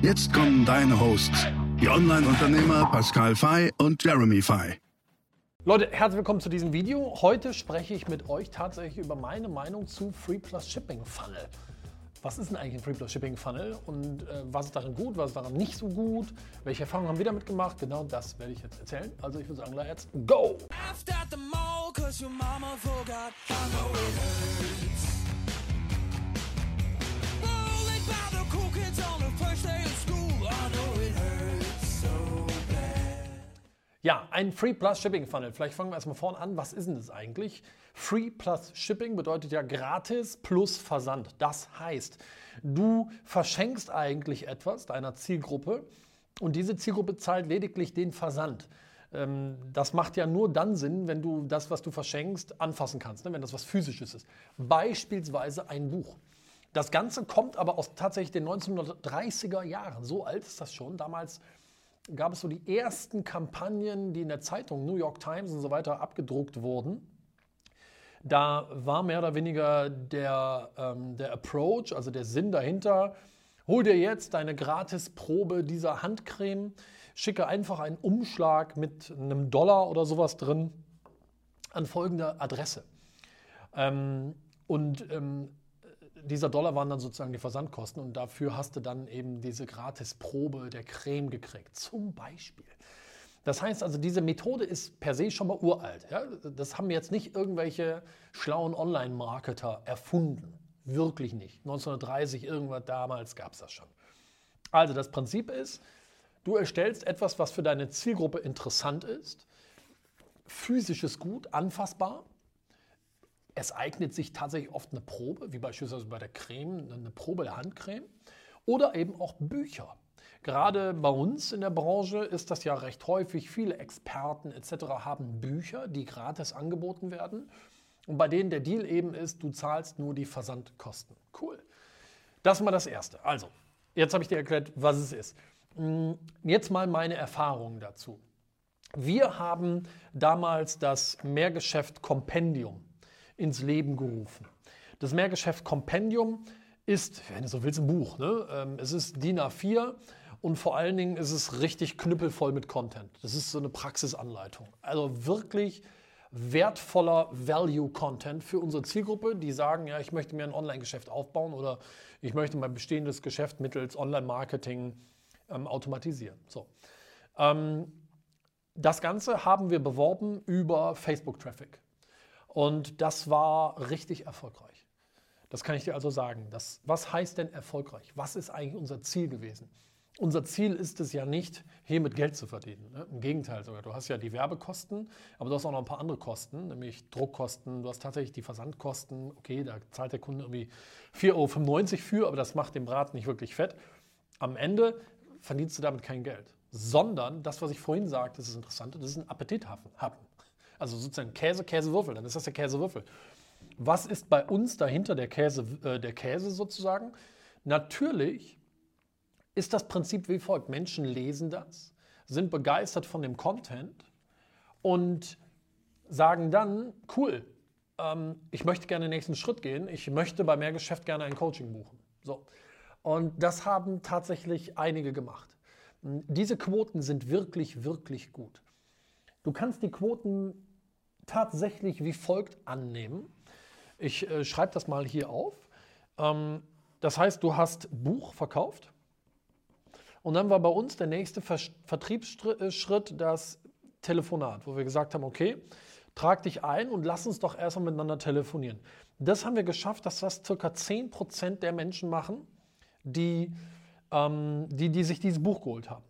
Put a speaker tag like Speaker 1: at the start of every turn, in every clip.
Speaker 1: Jetzt kommen deine Hosts, die Online-Unternehmer Pascal Fay und Jeremy Fay.
Speaker 2: Leute, herzlich willkommen zu diesem Video. Heute spreche ich mit euch tatsächlich über meine Meinung zu Free Plus Shipping Funnel. Was ist denn eigentlich ein Free Plus Shipping Funnel und äh, was ist darin gut, was ist daran nicht so gut? Welche Erfahrungen haben wir damit gemacht? Genau das werde ich jetzt erzählen. Also ich würde sagen, let's go! Ja, ein Free Plus Shipping Funnel. Vielleicht fangen wir erstmal vorne an. Was ist denn das eigentlich? Free Plus Shipping bedeutet ja gratis plus Versand. Das heißt, du verschenkst eigentlich etwas deiner Zielgruppe und diese Zielgruppe zahlt lediglich den Versand. Ähm, das macht ja nur dann Sinn, wenn du das, was du verschenkst, anfassen kannst, ne? wenn das was Physisches ist. Beispielsweise ein Buch. Das Ganze kommt aber aus tatsächlich den 1930er Jahren. So alt ist das schon. Damals gab es so die ersten Kampagnen, die in der Zeitung New York Times und so weiter abgedruckt wurden. Da war mehr oder weniger der, ähm, der Approach, also der Sinn dahinter, hol dir jetzt deine Gratisprobe dieser Handcreme, schicke einfach einen Umschlag mit einem Dollar oder sowas drin an folgende Adresse. Ähm, und ähm, dieser Dollar waren dann sozusagen die Versandkosten und dafür hast du dann eben diese Gratisprobe der Creme gekriegt, zum Beispiel. Das heißt also, diese Methode ist per se schon mal uralt. Ja? Das haben jetzt nicht irgendwelche schlauen Online-Marketer erfunden. Wirklich nicht. 1930, irgendwas damals gab es das schon. Also das Prinzip ist, du erstellst etwas, was für deine Zielgruppe interessant ist, physisches Gut, anfassbar, es eignet sich tatsächlich oft eine Probe, wie beispielsweise bei der Creme, eine Probe der Handcreme oder eben auch Bücher. Gerade bei uns in der Branche ist das ja recht häufig. Viele Experten etc. haben Bücher, die gratis angeboten werden und bei denen der Deal eben ist, du zahlst nur die Versandkosten. Cool. Das mal das Erste. Also, jetzt habe ich dir erklärt, was es ist. Hm, jetzt mal meine Erfahrungen dazu. Wir haben damals das Mehrgeschäft Kompendium ins Leben gerufen. Das Mehrgeschäft Kompendium ist, wenn du so willst, ein Buch. Ne? Ähm, es ist DIN A4 und vor allen Dingen ist es richtig knüppelvoll mit Content. Das ist so eine Praxisanleitung. Also wirklich wertvoller Value-Content für unsere Zielgruppe, die sagen, ja, ich möchte mir ein Online-Geschäft aufbauen oder ich möchte mein bestehendes Geschäft mittels Online-Marketing ähm, automatisieren. So. Ähm, das Ganze haben wir beworben über Facebook-Traffic. Und das war richtig erfolgreich. Das kann ich dir also sagen. Das, was heißt denn erfolgreich? Was ist eigentlich unser Ziel gewesen? Unser Ziel ist es ja nicht, hiermit Geld zu verdienen. Ne? Im Gegenteil sogar. Du hast ja die Werbekosten, aber du hast auch noch ein paar andere Kosten, nämlich Druckkosten. Du hast tatsächlich die Versandkosten. Okay, da zahlt der Kunde irgendwie 4,95 Euro für, aber das macht den Brat nicht wirklich fett. Am Ende verdienst du damit kein Geld, sondern das, was ich vorhin sagte, das ist interessant, das ist ein Appetithappen. Also sozusagen Käse, Käsewürfel, dann ist das der Käsewürfel. Was ist bei uns dahinter der Käse, äh, der Käse sozusagen? Natürlich ist das Prinzip wie folgt. Menschen lesen das, sind begeistert von dem Content und sagen dann, cool, ähm, ich möchte gerne den nächsten Schritt gehen, ich möchte bei Mehrgeschäft gerne ein Coaching buchen. So. Und das haben tatsächlich einige gemacht. Diese Quoten sind wirklich, wirklich gut. Du kannst die Quoten tatsächlich wie folgt annehmen. Ich äh, schreibe das mal hier auf. Ähm, das heißt, du hast Buch verkauft und dann war bei uns der nächste Ver Vertriebsschritt das Telefonat, wo wir gesagt haben, okay, trag dich ein und lass uns doch erstmal miteinander telefonieren. Das haben wir geschafft, dass das ca. 10% der Menschen machen, die, ähm, die, die sich dieses Buch geholt haben.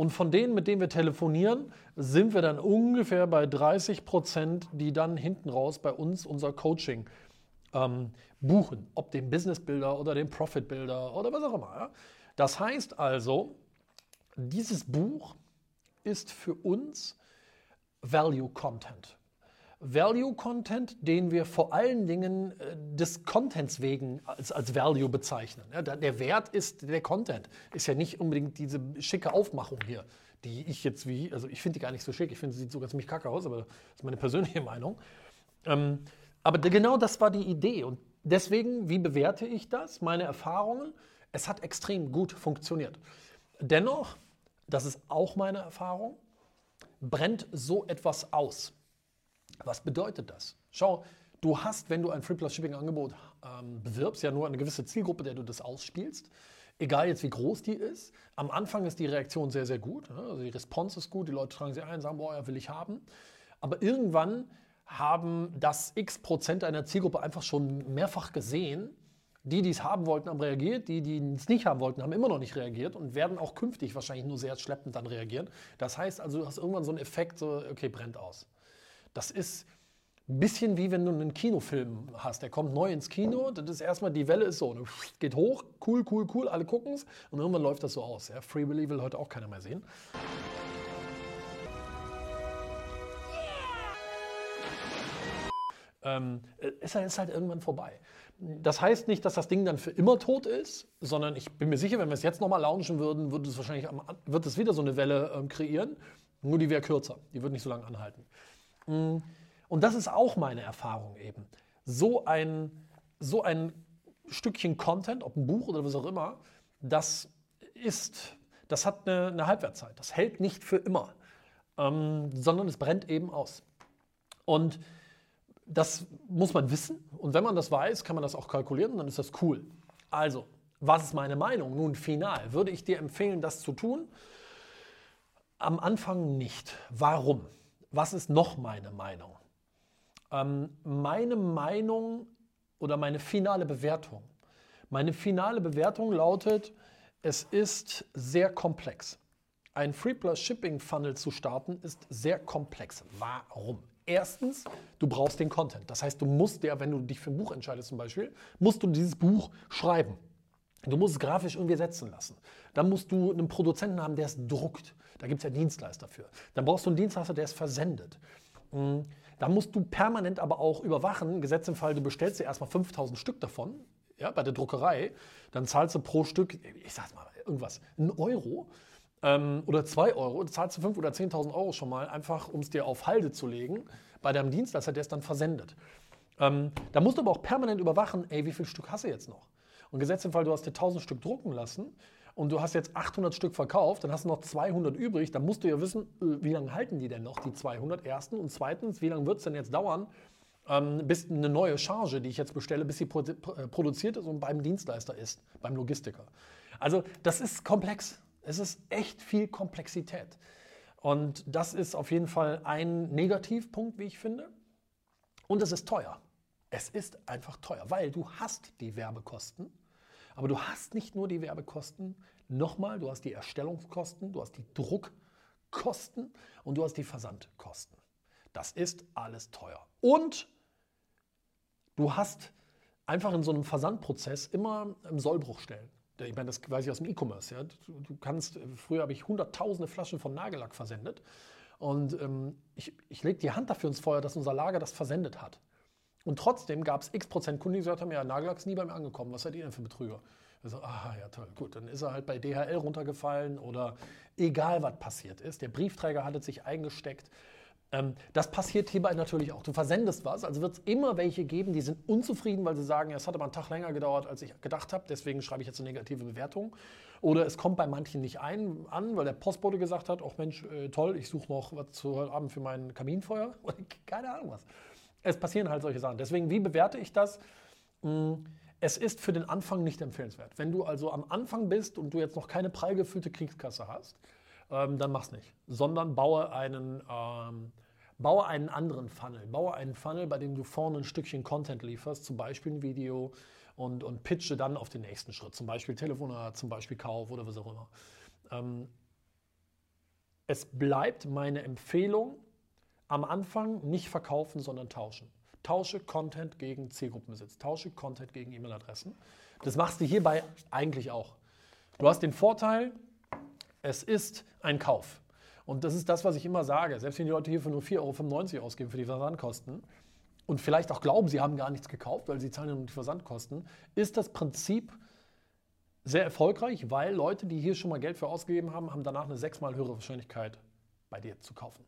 Speaker 2: Und von denen, mit denen wir telefonieren, sind wir dann ungefähr bei 30 Prozent, die dann hinten raus bei uns unser Coaching ähm, buchen. Ob den Business Builder oder den Profit Builder oder was auch immer. Ja? Das heißt also, dieses Buch ist für uns Value Content. Value Content, den wir vor allen Dingen äh, des Contents wegen als, als Value bezeichnen. Ja, der Wert ist der Content, ist ja nicht unbedingt diese schicke Aufmachung hier, die ich jetzt wie, also ich finde die gar nicht so schick, ich finde sie sieht sogar ziemlich kacke aus, aber das ist meine persönliche Meinung. Ähm, aber genau das war die Idee und deswegen, wie bewerte ich das? Meine Erfahrungen, es hat extrem gut funktioniert. Dennoch, das ist auch meine Erfahrung, brennt so etwas aus. Was bedeutet das? Schau, du hast, wenn du ein Free Plus Shipping Angebot ähm, bewirbst, ja nur eine gewisse Zielgruppe, der du das ausspielst. Egal jetzt wie groß die ist. Am Anfang ist die Reaktion sehr, sehr gut. Ne? Also die Response ist gut, die Leute tragen sie ein, sagen, boah, ja, will ich haben. Aber irgendwann haben das x Prozent einer Zielgruppe einfach schon mehrfach gesehen. Die, die es haben wollten, haben reagiert. Die, die es nicht haben wollten, haben immer noch nicht reagiert und werden auch künftig wahrscheinlich nur sehr schleppend dann reagieren. Das heißt also, du hast irgendwann so einen Effekt, so, okay, brennt aus. Das ist ein bisschen wie wenn du einen Kinofilm hast. Der kommt neu ins Kino, das ist erstmal, die Welle ist so, ne, geht hoch, cool, cool, cool, alle gucken es und irgendwann läuft das so aus. Ja. Free Willy will heute auch keiner mehr sehen. Ähm, ist, halt, ist halt irgendwann vorbei. Das heißt nicht, dass das Ding dann für immer tot ist, sondern ich bin mir sicher, wenn wir es jetzt nochmal launchen würden, wird es wahrscheinlich wird es wieder so eine Welle ähm, kreieren. Nur die wäre kürzer, die wird nicht so lange anhalten. Mm. Und das ist auch meine Erfahrung eben. So ein, so ein Stückchen Content, ob ein Buch oder was auch immer, das ist, das hat eine, eine Halbwertszeit. Das hält nicht für immer, ähm, sondern es brennt eben aus. Und das muss man wissen. Und wenn man das weiß, kann man das auch kalkulieren, dann ist das cool. Also, was ist meine Meinung? Nun, final. Würde ich dir empfehlen, das zu tun? Am Anfang nicht. Warum? Was ist noch meine Meinung? Ähm, meine Meinung oder meine finale Bewertung. Meine finale Bewertung lautet, es ist sehr komplex. Ein Free Plus Shipping Funnel zu starten ist sehr komplex. Warum? Erstens, du brauchst den Content. Das heißt, du musst ja, wenn du dich für ein Buch entscheidest zum Beispiel, musst du dieses Buch schreiben. Du musst es grafisch irgendwie setzen lassen. Dann musst du einen Produzenten haben, der es druckt. Da gibt es ja Dienstleister für. Dann brauchst du einen Dienstleister, der es versendet. Mm, da musst du permanent aber auch überwachen. Gesetz im Fall, du bestellst dir erstmal 5000 Stück davon ja, bei der Druckerei. Dann zahlst du pro Stück, ich sag mal, irgendwas, einen Euro ähm, oder zwei Euro. Dann zahlst du 5.000 oder 10.000 Euro schon mal, einfach um es dir auf Halde zu legen bei deinem Dienstleister, der es dann versendet. Ähm, da musst du aber auch permanent überwachen, ey, wie viel Stück hast du jetzt noch? Und gesetzt im Fall, du hast dir 1000 Stück drucken lassen und du hast jetzt 800 Stück verkauft, dann hast du noch 200 übrig, dann musst du ja wissen, äh, wie lange halten die denn noch, die 200 ersten? Und zweitens, wie lange wird es denn jetzt dauern, ähm, bis eine neue Charge, die ich jetzt bestelle, bis sie äh, produziert ist und beim Dienstleister ist, beim Logistiker. Also das ist komplex. Es ist echt viel Komplexität. Und das ist auf jeden Fall ein Negativpunkt, wie ich finde. Und es ist teuer. Es ist einfach teuer, weil du hast die Werbekosten aber du hast nicht nur die Werbekosten, nochmal, du hast die Erstellungskosten, du hast die Druckkosten und du hast die Versandkosten. Das ist alles teuer. Und du hast einfach in so einem Versandprozess immer Sollbruchstellen. Ich meine, das weiß ich aus dem E-Commerce. Ja. Du kannst, früher habe ich hunderttausende Flaschen von Nagellack versendet. Und ähm, ich, ich lege die Hand dafür ins Feuer, dass unser Lager das versendet hat. Und trotzdem gab es x Prozent Kunden, die gesagt haben, ja, Nagellack ist nie bei mir angekommen. Was seid ihr denn für Betrüger? Ich so, ah ja, toll, gut, dann ist er halt bei DHL runtergefallen oder egal, was passiert ist. Der Briefträger hatte sich eingesteckt. Ähm, das passiert hierbei natürlich auch. Du versendest was, also wird es immer welche geben, die sind unzufrieden, weil sie sagen, ja, es hat aber einen Tag länger gedauert, als ich gedacht habe, deswegen schreibe ich jetzt eine negative Bewertung. Oder es kommt bei manchen nicht ein, an, weil der Postbote gesagt hat, ach Mensch, äh, toll, ich suche noch was zu heute Abend für mein Kaminfeuer. Keine Ahnung was es passieren halt solche Sachen. Deswegen, wie bewerte ich das? Hm, es ist für den Anfang nicht empfehlenswert. Wenn du also am Anfang bist und du jetzt noch keine prall gefüllte Kriegskasse hast, ähm, dann mach's nicht. Sondern baue einen, ähm, baue einen anderen Funnel. Baue einen Funnel, bei dem du vorne ein Stückchen Content lieferst, zum Beispiel ein Video und, und pitche dann auf den nächsten Schritt. Zum Beispiel Telefonat, zum Beispiel Kauf oder was auch immer. Ähm, es bleibt meine Empfehlung, am Anfang nicht verkaufen, sondern tauschen. Tausche Content gegen Zielgruppenbesitz, tausche Content gegen E-Mail-Adressen. Das machst du hierbei eigentlich auch. Du hast den Vorteil, Es ist ein Kauf. Und das ist das, was ich immer sage. Selbst wenn die Leute hier für nur 4,95 Euro ausgeben für die Versandkosten und vielleicht auch glauben, sie haben gar nichts gekauft, weil sie zahlen ja nur die Versandkosten, ist das Prinzip sehr erfolgreich, weil Leute, die hier schon mal Geld für ausgegeben haben, haben danach eine sechsmal höhere Wahrscheinlichkeit, bei dir zu kaufen.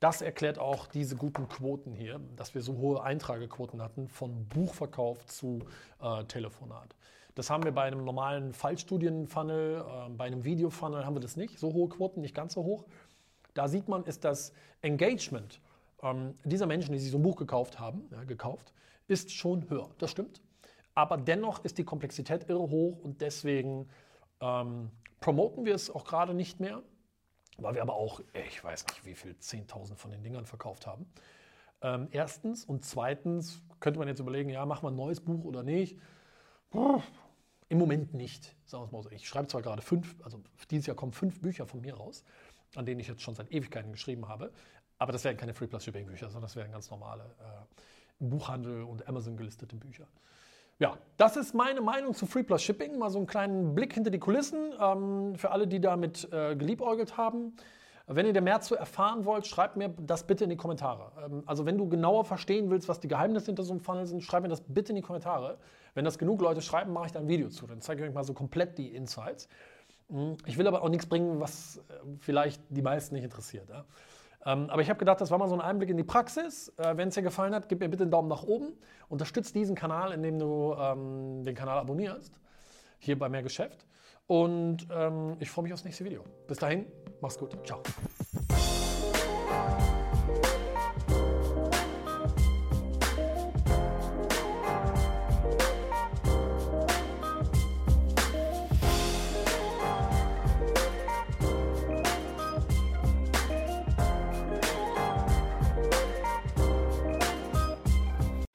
Speaker 2: Das erklärt auch diese guten Quoten hier, dass wir so hohe Eintragequoten hatten von Buchverkauf zu äh, Telefonat. Das haben wir bei einem normalen Fallstudienfunnel, äh, bei einem Videofunnel haben wir das nicht, so hohe Quoten, nicht ganz so hoch. Da sieht man, ist das Engagement ähm, dieser Menschen, die sich so ein Buch gekauft haben, ja, gekauft, ist schon höher. Das stimmt. Aber dennoch ist die Komplexität irre hoch und deswegen ähm, promoten wir es auch gerade nicht mehr, weil wir aber auch, ich weiß nicht, wie viel, 10.000 von den Dingern verkauft haben. Ähm, erstens und zweitens könnte man jetzt überlegen, ja, machen wir ein neues Buch oder nicht. Im Moment nicht, sagen wir es mal so. Ich schreibe zwar gerade fünf, also dieses Jahr kommen fünf Bücher von mir raus, an denen ich jetzt schon seit Ewigkeiten geschrieben habe, aber das wären keine Free Plus Shipping Bücher, sondern das wären ganz normale äh, Buchhandel und Amazon gelistete Bücher. Ja, das ist meine Meinung zu Free Plus Shipping. Mal so einen kleinen Blick hinter die Kulissen ähm, für alle, die damit äh, geliebäugelt haben. Wenn ihr da mehr zu erfahren wollt, schreibt mir das bitte in die Kommentare. Ähm, also wenn du genauer verstehen willst, was die Geheimnisse hinter so einem Funnel sind, schreib mir das bitte in die Kommentare. Wenn das genug Leute schreiben, mache ich da ein Video zu. Dann zeige ich euch mal so komplett die Insights. Hm, ich will aber auch nichts bringen, was äh, vielleicht die meisten nicht interessiert. Ja? Ähm, aber ich habe gedacht, das war mal so ein Einblick in die Praxis. Äh, Wenn es dir gefallen hat, gib mir bitte einen Daumen nach oben. Unterstützt diesen Kanal, indem du ähm, den Kanal abonnierst. Hier bei Mehr Geschäft. Und ähm, ich freue mich aufs nächste Video. Bis dahin, mach's gut. Ciao.